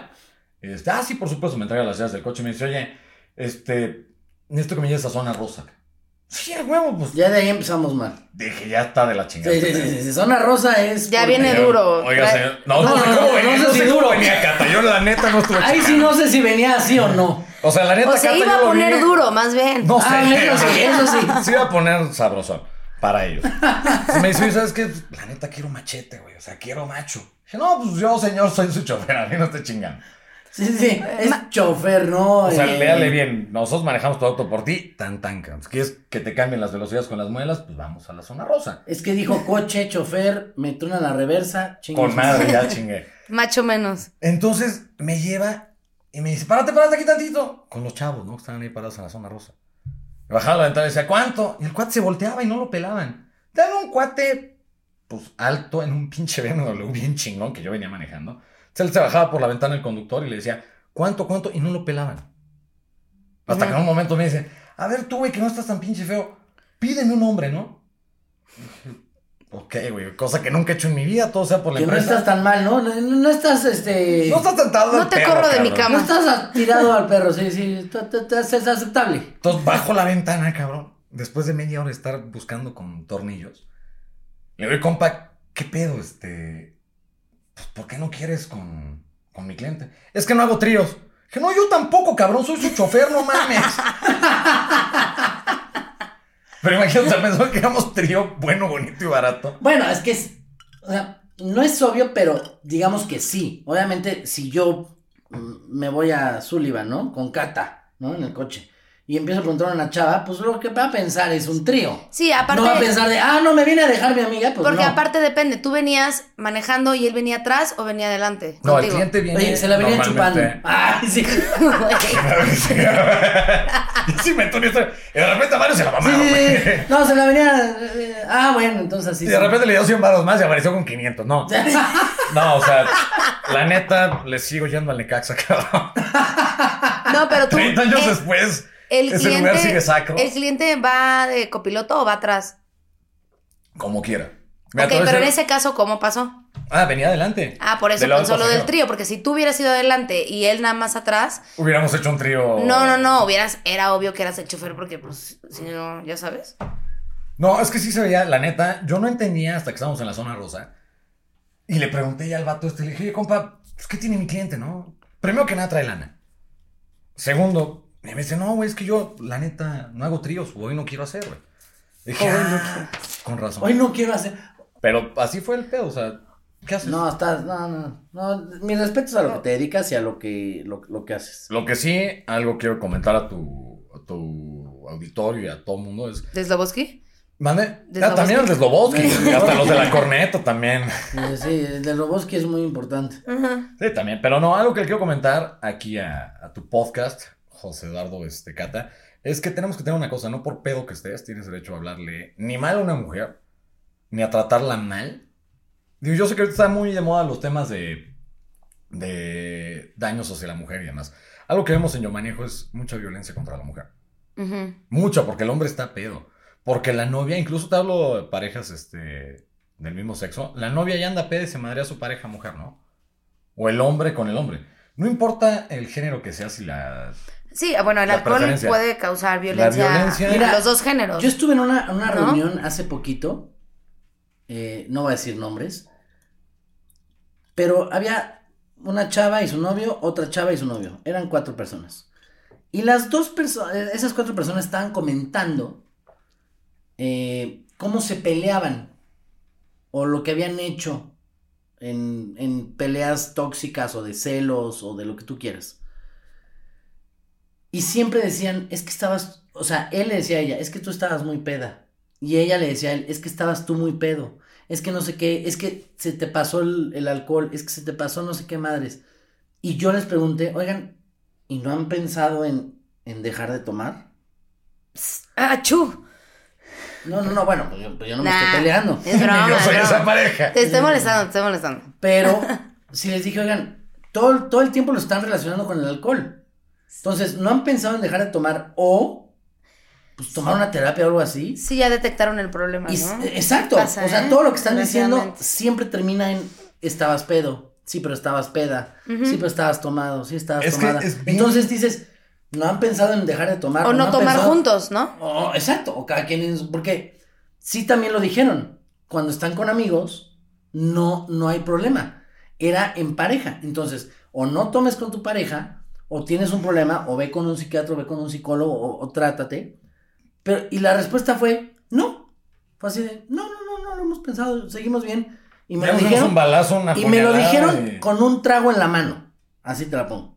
Este, ah, sí, por supuesto, me entrega las llaves del coche y me dice, oye, este, necesito que me lleves a zona rosa. Sí, a huevo, pues. Ya de ahí empezamos mal. Dije, ya está de la chingada. Sí, sí, sí, sí. Zona rosa es. Ya viene duro. Oiga, señor. No, No, no, no, sé no, no sé no si duro. venía Cata. Yo la neta no estuve Ahí sí no sé si venía así o no. O sea, la neta O se Cata, iba a poner vi- duro, más bien. No sé. Ah, eso sí, eso sí. Se iba a poner sabrosón para ellos. Entonces me dice, "Oye, ¿sabes qué? La neta quiero machete, güey. O sea, quiero macho. Dije, no, pues yo, señor, soy su chofer. A mí no esté chingando. Sí, sí, sí. Es chofer, ¿no? O sea, Eh, léale bien. Nosotros manejamos tu auto por ti. Tan, tan. Si quieres que te cambien las velocidades con las muelas, pues vamos a la zona rosa. Es que dijo coche, chofer, me truena la reversa, chingue Con madre, ya chingué. Macho menos. Entonces me lleva y me dice, párate, párate aquí tantito. Con los chavos, ¿no? Que estaban ahí parados en la zona rosa. Me bajaba la ventana y decía, ¿cuánto? Y el cuate se volteaba y no lo pelaban. Te un cuate, pues alto, en un pinche BMW bien chingón que yo venía manejando. Se bajaba por la ventana el conductor y le decía, ¿cuánto, cuánto? Y no lo pelaban. Hasta que en un momento me dice, a ver tú, güey, que no estás tan pinche feo, pídeme un hombre, ¿no? Ok, güey, cosa que nunca he hecho en mi vida, todo sea por la Que no empresa. estás tan mal, ¿no? No, no estás, este... No estás tentado No al te perro, corro de mi cabrón. No cama. estás tirado al perro, sí, sí. Es aceptable. Entonces bajo la ventana, cabrón. Después de media hora de estar buscando con tornillos. Le digo, compa, ¿qué pedo? Este. Pues, ¿por qué no quieres con, con mi cliente? Es que no hago tríos. Dije, no, yo tampoco, cabrón, soy su chofer, no mames. Pero imagínate, pensó que éramos trío bueno, bonito y barato. Bueno, es que es. O sea, no es obvio, pero digamos que sí. Obviamente, si yo mm, me voy a Sullivan, ¿no? Con Cata, ¿no? En el coche. Y empiezo a preguntar a una chava, pues lo que va a pensar es un trío. Sí, aparte. No va a pensar de, ah, no, me viene a dejar mi amiga, pues porque no. aparte depende, ¿tú venías manejando y él venía atrás o venía adelante? No, el contigo? cliente viene. Oye, se la venía chupando. Ay, sí. sí, me entonó esto. Y de repente Mario se la Sí, mamaron, sí, sí. No, se la venía. eh, Ah, bueno, entonces sí. Y de sí. repente le dio 100 baros más y apareció con 500. No, no, o sea, la neta, le sigo yendo al Necaxa, cabrón. No, pero tú. 30 años eh, después, el ese cliente, lugar sigue sacro. ¿El cliente va de copiloto o va atrás? Como quiera. Ok, pero en ese caso, ¿cómo pasó? Ah, venía adelante. Ah, por eso Del pensó lo del trío, porque si tú hubieras ido adelante y él nada más atrás, Hubiéramos hecho un trío. no, no, no, hubieras, era obvio que eras el chofer porque, pues, si no, ya sabes. No, es que sí se veía, la neta, yo no entendía hasta que estábamos en la zona rosa. Y le pregunté ya al vato este, le dije, oye, compa, pues, ¿qué tiene mi cliente, no? Primero que nada trae lana. Segundo, me dice, no, güey, es que yo, la neta, no hago tríos, hoy no quiero hacer, güey. Dije, Hoy no "Ah, con razón. Hoy no quiero hacer. Pero así fue el pedo, o sea, ¿qué haces? No, estás. No, no. no mis respetos a lo que te dedicas y a lo que, lo, lo que haces. Lo que sí, algo quiero comentar a tu, a tu auditorio y a todo mundo es, ¿De Sloboski? ¿Mande? ¿De Ah, también el de Sloboski. Sloboski. hasta los de la corneta también. Sí, el de Roboski es muy importante. Ajá. Sí, también. Pero no, algo que le quiero comentar aquí a, a tu podcast, José Eduardo este, Cata, es que tenemos que tener una cosa, no por pedo que estés, tienes derecho a hablarle ni mal a una mujer, ni a tratarla mal. Digo, yo sé que ahorita están muy de moda los temas de, de daños hacia la mujer y demás. Algo que vemos en Yo Manejo es mucha violencia contra la mujer. Ujú. Mucha, porque el hombre está pedo. Porque la novia, incluso te hablo de parejas este, del mismo sexo, la novia ya anda pedo y se madrea a su pareja mujer, ¿no? O el hombre con el hombre. No importa el género que sea, si la... Sí, bueno, el La alcohol puede causar violencia, violencia- en Mira, los dos géneros. Yo estuve en una, una ¿No? reunión hace poquito, eh, no voy a decir nombres, pero había una chava y su novio, otra chava y su novio. Eran cuatro personas. Y las dos personas, esas cuatro personas estaban comentando eh, cómo se peleaban o lo que habían hecho en, en peleas tóxicas o de celos o de lo que tú quieras. Y siempre decían, es que estabas, o sea, él le decía a ella, es que tú estabas muy peda. Y ella le decía a él, es que estabas tú muy pedo. Es que no sé qué, es que se te pasó el, el alcohol, es que se te pasó no sé qué madres. Y yo les pregunté, oigan, ¿y no han pensado en, en dejar de tomar? ¡Ah, chu! No, no, no, bueno, pues yo, pues yo no me estoy peleando. Es broma, Yo soy broma. esa pareja. Te estoy molestando, te estoy molestando. Pero si les dije, oigan, todo, todo el tiempo lo están relacionando con el alcohol. Entonces, ¿no han pensado en dejar de tomar o pues, tomar una terapia o algo así? Sí, ya detectaron el problema, Y- ¿no? Exacto. Pasa, o sea, ¿eh? todo lo que están diciendo siempre termina en estabas pedo. Sí, pero estabas peda. Sí, pero estabas tomado. Sí, estabas Es tomada. es bien- Entonces dices, no han pensado en dejar de tomar. O no tomar pensado- juntos, ¿no? Exacto. O cada quien es- Porque sí también lo dijeron. Cuando están con amigos, no, no hay problema. Era en pareja. Entonces, o no tomes con tu pareja, o tienes un problema, o ve con un psiquiatra, o ve con un psicólogo, o, o trátate. Pero, y la respuesta fue, no. Fue así de, no, no, no, no lo hemos pensado, seguimos bien. Y me Ya lo dijeron, un balazo, una y me lo dijeron con un trago en la mano. Así te la pongo.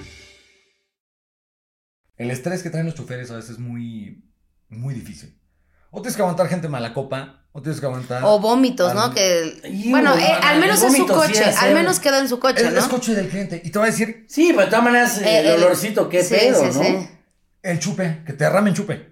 El estrés que traen los choferes a veces es muy, muy difícil. O tienes que aguantar gente mala copa, o tienes que aguantar... O vómitos, ¿no? Que, Y, bueno, eh, al menos en su sí coche, es al menos queda en su coche, Es, ¿no? es coche del cliente. Y te va a decir Sí, pero de todas maneras, Eh, el, el- olorcito, qué Sí, pedo, sí, ¿no? sí. el chupe, que te derramen chupe.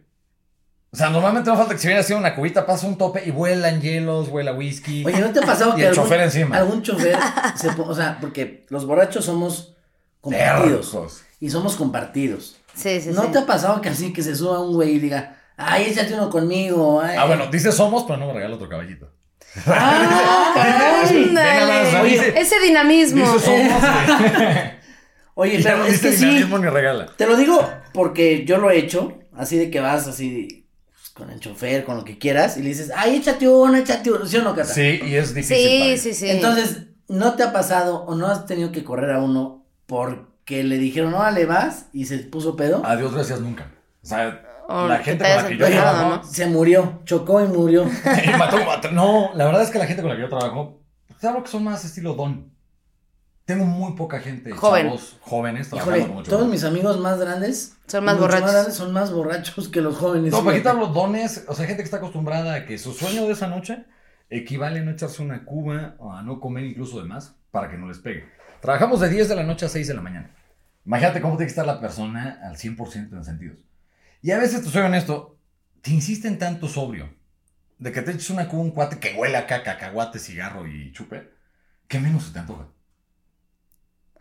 O sea, normalmente no falta que si viene haciendo una cubita, pasa un tope y vuelan hielos, vuela whisky. Oye, ¿no te ha pasado Y que el algún, chofer encima. algún chofer se o sea, porque los borrachos somos compartidos Tercos. Y somos compartidos. Sí, sí, ¿No sí. te ha pasado que así que se suba un güey y diga, ay, échate uno conmigo? ay"? Ah, bueno, dice somos, pero no me regala otro caballito. ¡Ah, caray! Más. Oye, Ese dinamismo. Dice somos. Oye, pero no es que sí, dinamismo ni regala. te lo digo porque yo lo he hecho, así de que vas así pues, con el chofer, con lo que quieras, y le dices, ay, échate uno, échate uno, ¿sí o no, Cata? Sí, y es difícil. Sí, él. sí, sí. Entonces, ¿no te ha pasado o no has tenido que correr a uno porque le dijeron, no, le vas y se puso pedo? Adiós, gracias, nunca. O sea, O la que gente te con la que yo trabajo. ¿no? Se murió, chocó y murió. y mató, mató- No, la verdad es que la gente con la que yo trabajo, te hablo que son más estilo don. Tengo muy poca gente, Joven. chavos jóvenes trabajando Híjole, con mucho todos mis amigos más grandes Son más borrachos. grandes, son más borrachos que los jóvenes. No, fíjate. hablo dones, o sea, gente que está acostumbrada a que su sueño de esa noche equivale a no echarse una cuba o a no comer incluso de más para que no les pegue. Trabajamos de 10 de la noche a 6 de la mañana. Imagínate cómo tiene que estar la persona al 100% en sentidos. Y a veces, te soy honesto, te insisten tanto sobrio de que te eches una con un cuate que huele acá cacahuate, cigarro y chupe, ¿qué menos se te antoja?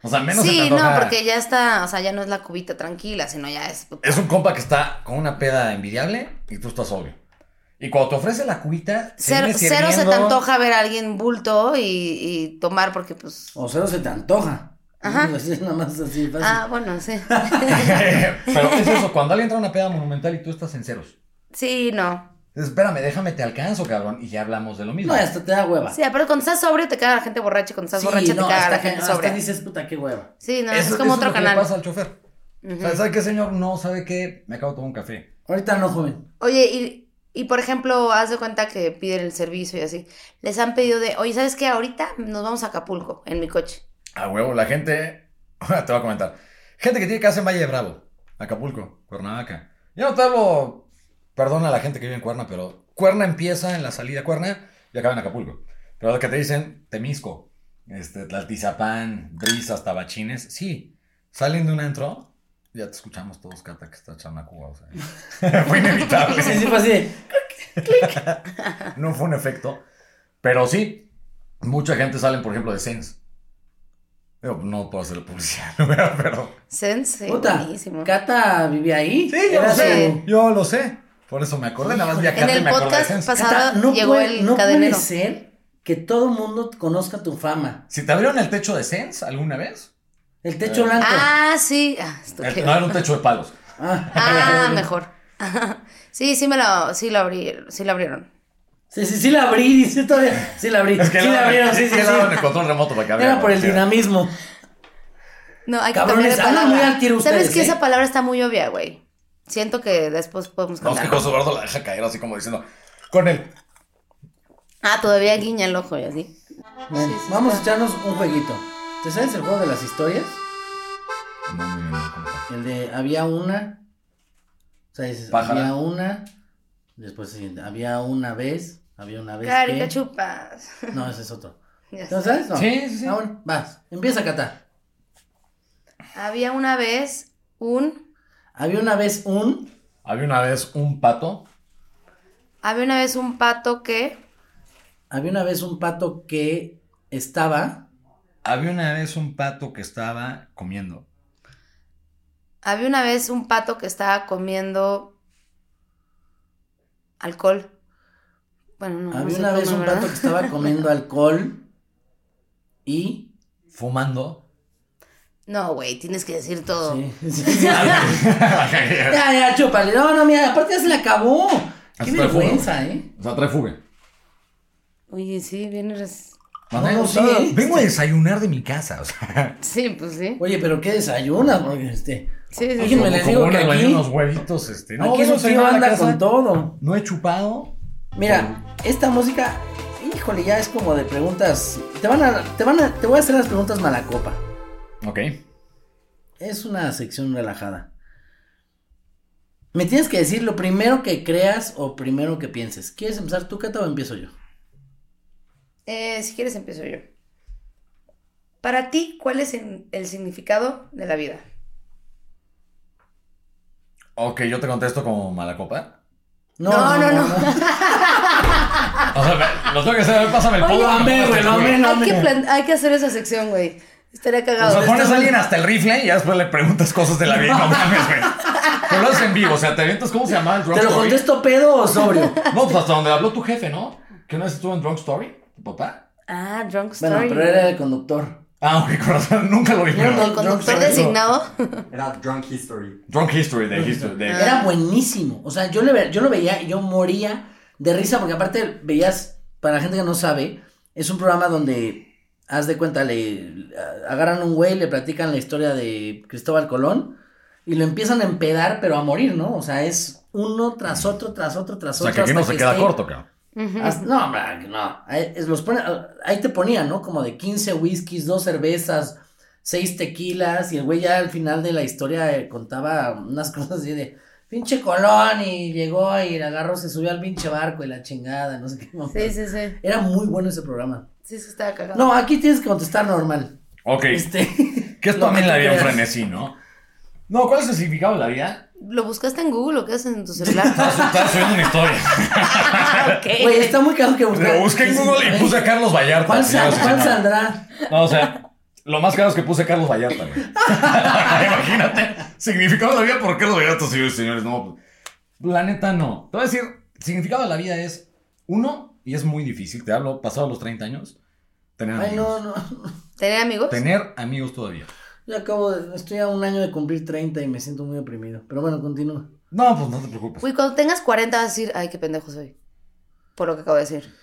O sea, menos se te Sí, no, antoja- porque ya está, o sea, ya no es la cubita tranquila, sino ya es. Es un compa que está con una peda envidiable y tú estás sobrio. Y cuando te ofrece la cubita, Cero, cero se te antoja ver a alguien bulto y, y tomar porque, pues. O cero se te antoja. Ajá. Así, nada más así fácil. Ah, bueno, sí. Pero es eso, cuando alguien trae una peda monumental y tú estás en ceros. Sí, no. Espérame, déjame, te alcanzo, cabrón. Y ya hablamos de lo mismo. No, hasta te da hueva. Sí, pero cuando estás sobrio te caga la gente borracha y cuando estás Sí, borracha no, te caga hasta la que- gente hasta sobria. dices, puta, qué hueva. Sí, no, Eso- es como eso otro lo que le canal. pasa al chofer. O sea, ¿sabe qué, señor? No, ¿sabe qué? Me acabo de tomar un café. Ahorita no, joven. Oye, y, y por ejemplo, haz de cuenta que piden el servicio y así. Les han pedido de, oye, ¿sabes qué? Ahorita nos vamos a Acapulco en mi coche. A huevo, la gente. te voy a comentar. Gente que tiene casa en Valle de Bravo, Acapulco, Cuernavaca. Yo no te hablo. Perdona a la gente que vive en Cuerna, pero Cuerna empieza en la salida Cuerna y acaba en Acapulco. Pero lo que te dicen, Temisco, este, Tlaltizapán, Brisas, Tabachines, sí. Salen de un antro, ya te escuchamos todos, Cata, que está echando a Cuba. O sea, fue inevitable. Sí, sí, fue así. No fue un efecto. Pero sí, mucha gente sale, por ejemplo, de Sense. No puedo hacer publicidad, pero. Sense, sí, Puta, buenísimo. Cata vivía ahí. Sí, yo lo sé. su- Yo lo sé. Por eso me acordé, nada más vi a En Cata y el me de podcast pasado Cata, no llegó puede, el no cadenero. puede ser que todo el mundo conozca tu fama. Si te abrieron el techo de Sense alguna vez, El techo blanco. Ah, sí. Ah, no era un techo de palos. Ah. Ah, mejor. sí, sí me lo, sí lo abrieron, sí lo abrieron. Sí, sí, sí la abrí, dice todavía. Sí la abrí. Es que sí la abrieron, sí, es sí, que sí. el control remoto para que abriera. Era por el dinamismo. No, hay que Cabrones, cambiar de hablan palabra. muy al tiro ¿Sabes ustedes, que ¿eh? esa palabra está muy obvia, güey? Siento que después podemos No, es que. José Eduardo la deja caer así como diciendo, con él. Ah, todavía guiña el ojo y así. Bueno, vamos a echarnos un jueguito. ¿Te sabes el juego de las historias? No, muy bien, no, compa. El de había una. O sea, dices, Pájara. había una. Después había una vez. Había una vez. Carica que... chupas. No, ese es otro. ¿No sabes? No. Sí, sí, sí. Bueno, vas. Empieza a catar. Había una vez un. Había una vez un. Había una vez un pato. Había una vez un pato que. Había una vez un pato que estaba. Había una vez un pato que estaba comiendo. Había una vez un pato que estaba comiendo. Alcohol. Bueno, no. no había una vez come, un ¿verdad? pato que estaba comiendo alcohol. Y. Fumando. No, güey, tienes que decir todo. Sí, sí, sí. ya, ya, chúpale. No, no, mira, aparte ya se le acabó. Qué Hasta vergüenza, ¿eh? O sea, trae fuga. Oye, sí, vienes. No, no, sí, ¿eh? Vengo a desayunar de mi casa, o sea. Sí, pues sí. Oye, pero ¿qué desayunas? Porque este. Sí, sí, Oye, sí. me les digo unos, que aquí- unos huevitos, este. aquí vengo a su tío anda con todo. No he chupado. Mira, esta música, híjole, ya es como de preguntas. Te van a, te van a, te voy a hacer las preguntas malacopa. Ok. Es una sección relajada. Me tienes que decir lo primero que creas o primero que pienses. ¿Quieres empezar tú, Cata, o empiezo yo? Eh, si quieres, empiezo yo. Para ti, ¿cuál es el, el significado de la vida? Ok, yo te contesto como mala copa. No, No, no, no. O sea, me- lo tengo que hacer, pásame el Oye, polvo. no, me hombre, pongo güey, no, culo. no. hay, que plan- hay que hacer esa sección, güey. Estaría O cagado. sea, pones a alguien hasta el rifle y ya después le preguntas cosas de la vida. No mames, güey. Pero lo haces en vivo, o sea, te avientas, ¿cómo se llama el Drunk ¿Te lo Story? contesto pedo o sobrio? No, pues hasta donde habló tu jefe, ¿no? Que una vez estuvo en Drunk Story, tu papá. Ah, Drunk Story. bueno, pero era el conductor. Ah, ok, corazón, nunca lo vi. No, pero- no, El conductor designado. Era Drunk History. Drunk History de History. de- Ah. Era buenísimo. O sea, yo, le, yo lo veía y yo moría de risa porque aparte veías, para la gente que no sabe, es un programa donde, haz de cuenta, le agarran un güey, le platican la historia de Cristóbal Colón y lo empiezan a empedar, pero a morir, ¿no? O sea, es uno tras otro, tras otro, tras O sea, otro. que aquí no se queda esté- corto, cabrón. No, hombre, no. Ahí, es- los pone- ahí te ponían, ¿no? Como de 15 whiskies, dos cervezas, seis tequilas, y el güey ya al final de la historia eh, contaba unas cosas así de pinche Colón y llegó y agarró, se subió al pinche barco y la chingada, no sé qué. Sí, sí, sí. Era muy bueno ese programa. Sí, sí, estaba cagado. No, aquí tienes que contestar normal. Ok. Este. Que es también la vida un frenesí, ¿no? No, ¿cuál es el significado de la vida? ¿Lo buscaste en Google o qué haces en tu celular? Estaba subiendo una historia. ok. Güey, está muy caro que buscar. Lo busqué en Google y puse a Carlos Vallarta. ¿Cuál, sal- saldrá? No, o sea, lo más caro es que puse Carlos Vallarta, güey. Imagínate. Significado de la vida por Carlos Vallarta, señores y señores. No, la neta no. Te voy a decir, significado de la vida es, uno, y es muy difícil, te hablo, pasado los 30 años, tener Ay, amigos. no, no. ¿Tener amigos? Tener amigos todavía. Yo acabo de. Estoy a un año de cumplir 30 y me siento muy oprimido. Pero bueno, continúa. No, pues no te preocupes. Uy, cuando tengas 40 vas a decir, ay, qué pendejo soy. Por lo que acabo de decir.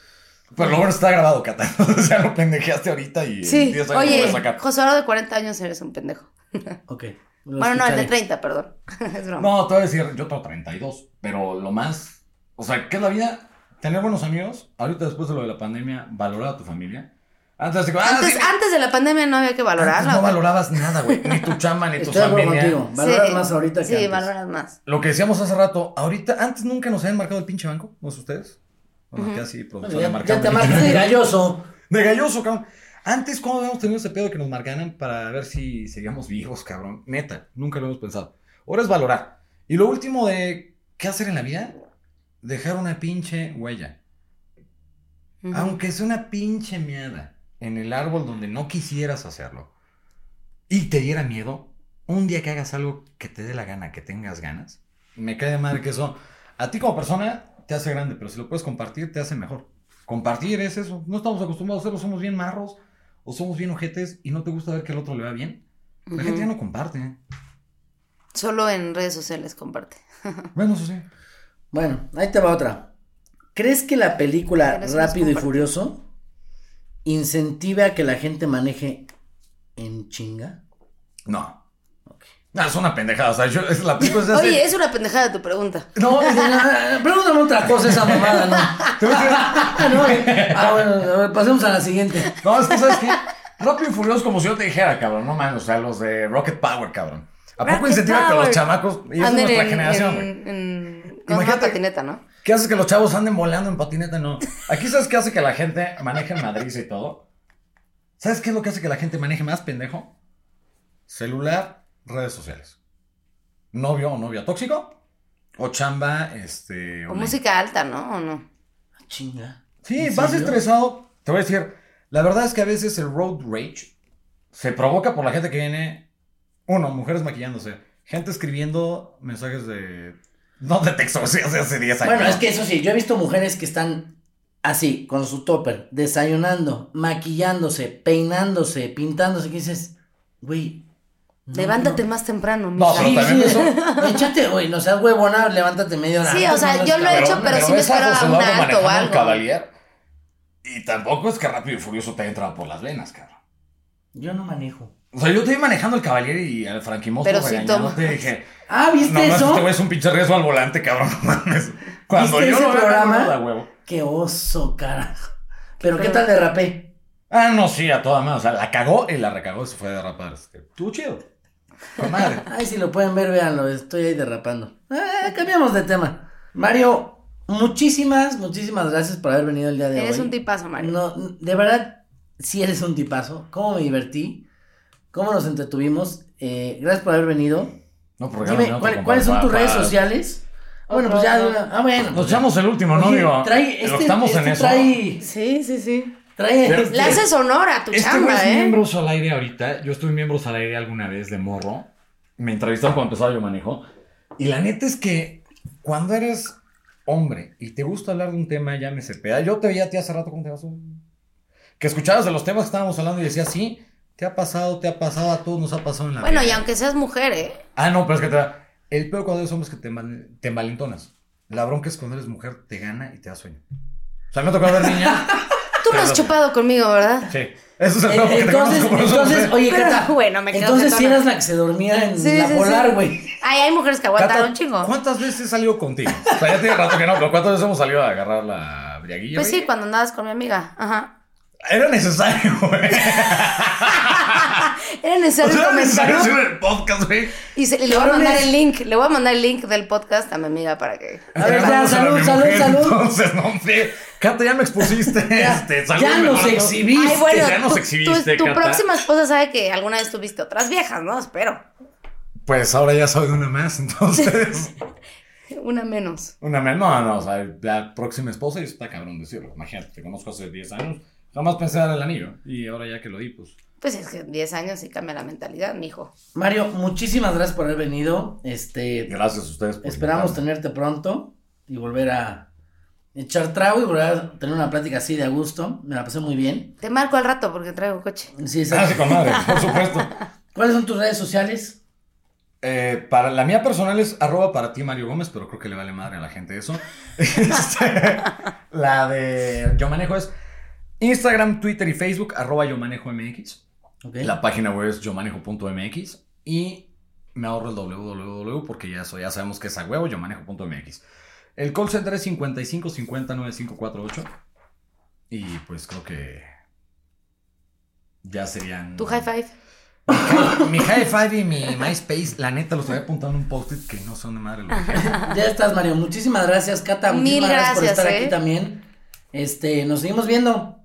Pero lo bueno está grabado, Cata. O sea, lo pendejeaste ahorita y en Sí. 10 años lo Oye, puedes sacar. José Oro de 40 años eres un pendejo. Ok. lo bueno, no, el de escucharé. 30, perdón. es broma. No, te voy a decir, yo tengo 32, pero lo más, o sea, ¿qué es la vida? Tener buenos amigos, ahorita después de lo de la pandemia, valorar a tu familia. Antes de que, ah, Antes, sí, antes de la pandemia no había que valorarla. antes no güey. valorabas nada, güey, ni tu chamba, ni tu Estoy familia. contigo. Valoras Sí, más ahorita que Sí, antes. valoras más. Lo que decíamos hace rato, ahorita, antes nunca nos habían marcado el pinche banco, ¿no es ustedes? Bueno, producción ya, de ya marcar te pinche- de galloso. De galloso, cabrón. Antes, ¿cómo habíamos tenido ese pedo de que nos marcaran para ver si seguíamos vivos, cabrón? Neta, nunca lo hemos pensado. Ahora es valorar. Y lo último de qué hacer en la vida, dejar una pinche huella. Aunque sea una pinche mierda en el árbol donde no quisieras hacerlo y te diera miedo, un día que hagas algo que te dé la gana, que tengas ganas, me cae de madre que eso a ti como persona te hace grande, pero si lo puedes compartir te hace mejor. Compartir es eso. No estamos acostumbrados a hacerlo, somos bien marros o somos bien ojetes y no te gusta ver que al otro le va bien. La gente ya no comparte. Solo en redes sociales comparte. Bueno, eso sí. Bueno, ahí te va otra. ¿Crees que la película Rápido y. Furioso incentiva a que la gente maneje en chinga? No. No, es una pendejada. O sea, yo, es la película es hace- Oye, es una pendejada tu pregunta. No, no, pregúntame otra cosa esa mamada, ¿no? Te voy a decir- No, ah, bueno, a ver, pasemos a la siguiente. No, es que sabes qué? Rápido y Furioso como si yo te dijera, cabrón. No mames, o sea, los de Rocket Power, cabrón. ¿A poco Rocket incentiva que Power. los chamacos, y es nuestra en- generación, en- güey? en-. Imagínate- patineta, ¿no? ¿Qué hace que los chavos anden volando en patineta? No. Aquí sabes qué hace que la gente maneje en Madrid y todo. ¿Sabes qué es lo que hace que la gente maneje más, pendejo? Celular, redes sociales. Novio o novia tóxico. O chamba, este. O online. música alta, ¿no? ¿O no? Chinga. Sí, ¿En vas serio? estresado. Te voy a decir, la verdad es que a veces el road rage se provoca por la gente que viene. Uno, mujeres maquillándose. Gente escribiendo mensajes de. No de texto, o sea, hace hace 10 años. Bueno, es que eso sí, yo he visto mujeres que están así, con su topper, desayunando, maquillándose, peinándose, pintándose, que dices, güey. no, Levántate no. más temprano, No, mija. pero Sí, también sí, eso- échate, güey, no seas huevona, levántate media hora. Sí, o sea, no yo lo he hecho, pero sí me ves a espero a José un alto o algo. Cavalier. Y tampoco es que Rápido y Furioso te haya entrado por las venas, cabrón. Yo no manejo. O sea, yo te vi manejando el Cavalier y al Frankie Pero sí regañándote tomas. y dije, Ah, ¿viste no, no, eso? este güey es un pinche riesgo al volante, cabrón, no mames. Cuando ¿Viste yo ese lo programa? no huevo. Qué oso, carajo. Pero, ¿qué tal derrapé? Ah, no, sí, a toda madre. O sea, la cagó y la recagó y se fue a derrapar. Estuvo chido. Madre. Ay, si lo pueden ver, véanlo, estoy ahí derrapando. Eh, cambiamos de tema. Mario, muchísimas, muchísimas gracias por haber venido el día de hoy. Eres un tipazo, Mario. No, de verdad, sí eres un tipazo. ¿Cómo me divertí? ¿Cómo nos entretuvimos? Eh, gracias por haber venido. No, porque Dime, no, ¿cuál- ¿cuáles son tus redes sociales? Ah, bueno, pues ya. una- Ah, bueno. Nos echamos el último, ¿no? Oye, Digo, trae, este, estamos este en eso. trae, Sí, sí, sí. trae, Pero- este- Le haces honor a tu Este chamba, es ¿eh? miembros al aire ahorita. Yo estuve miembros al aire alguna vez de morro. Me entrevistaron cuando empezaba yo manejo. Y la neta es que cuando eres hombre y te gusta hablar de un tema, llámese peda. Yo te veía a ti hace rato, ¿cómo te vas? Que escuchabas de los temas que estábamos hablando y decías, sí, te ha pasado, te ha pasado, a todos nos ha pasado en la Bueno, vida. y aunque seas mujer, ¿eh? Ah, no, pero es que te da. El peor cuando eres hombre es que te, mal- te malintonas. La bronca es cuando eres mujer, te gana y te da sueño. O sea, me ha tocado ver niñas. Tú no has chupado conmigo, ¿verdad? Sí. Eso es el peor porque te Entonces, conozco, por eso no sé. entonces, oye, Pero, Cata, bueno, me quedo entonces si jetona. eras la que se dormía en Sí, la sí, polar, sí. güey. Ay, hay mujeres que un chingo. ¿Cuántas veces he salido contigo? O sea, ya tiene rato que no, pero ¿cuántas veces hemos salido a agarrar la briaguilla? Pues sí, cuando andabas con mi amiga. Ajá. Era necesario, güey. Era O necesario sea, un era necesario hacer el podcast, güey. Y, se- y le voy a mandar el link. Le voy a mandar el link del podcast a mi amiga para que. A ver, ya, salud, salud, mujer, salud. Entonces, no, hombre. Cata, ya me expusiste. Ya, este, salud, ya nos exhibiste. Ay, bueno, ya nos tu- exhibiste, tu, tu Cata. próxima esposa sabe que alguna vez tuviste otras viejas, ¿no? Espero. Pues ahora ya soy una más, entonces. Una menos. una menos. No, no, o sea, la próxima esposa y está cabrón decirlo. Imagínate, te conozco hace 10 años. Jamás pensé dar el anillo. Y ahora ya que lo di, pues. Pues es que en 10 años sí cambia la mentalidad, mijo. Mario, muchísimas gracias por haber venido. Este, Gracias a ustedes por esperamos invitarme. tenerte pronto y volver a echar trago y volver a tener una plática así de a gusto. Me la pasé muy bien. Te marco al rato porque traigo coche. Sí, Ah, exacto. sí, con madre, por supuesto. ¿Cuáles son tus redes sociales? Eh, para la mía personal es arroba para ti Mario Gómez, pero creo que le vale madre a la gente eso. Este, la de yo manejo es Instagram, Twitter y Facebook, arroba yo manejo MX. La página web es yomanejo.mx y me ahorro el www porque ya, eso, ya sabemos que es a huevo, yomanejo.mx. El call center es 55 50 9548 y pues creo que ya serían... Tu high five. Mi high five y mi MySpace, la neta, los había apuntado en un post-it que no son de madre. los dejé. Ya estás, Mario. Muchísimas gracias, Cata. Mil Muchísimas gracias, por gracias, estar ¿eh? aquí también. Este, nos seguimos viendo.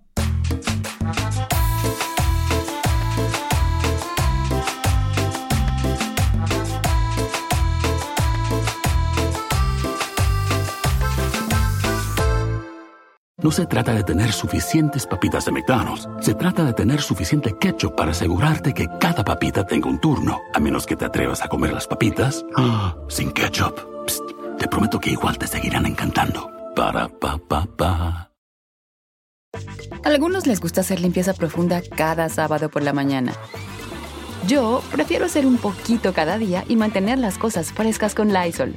No se trata de tener suficientes papitas de McDonald's. Se trata de tener suficiente ketchup para asegurarte que cada papita tenga un turno. A menos que te atrevas a comer las papitas ah, sin ketchup. Psst, te prometo que igual te seguirán encantando. Para pa pa pa. Algunos les gusta hacer limpieza profunda cada sábado por la mañana. Yo prefiero hacer un poquito cada día y mantener las cosas frescas con Lysol.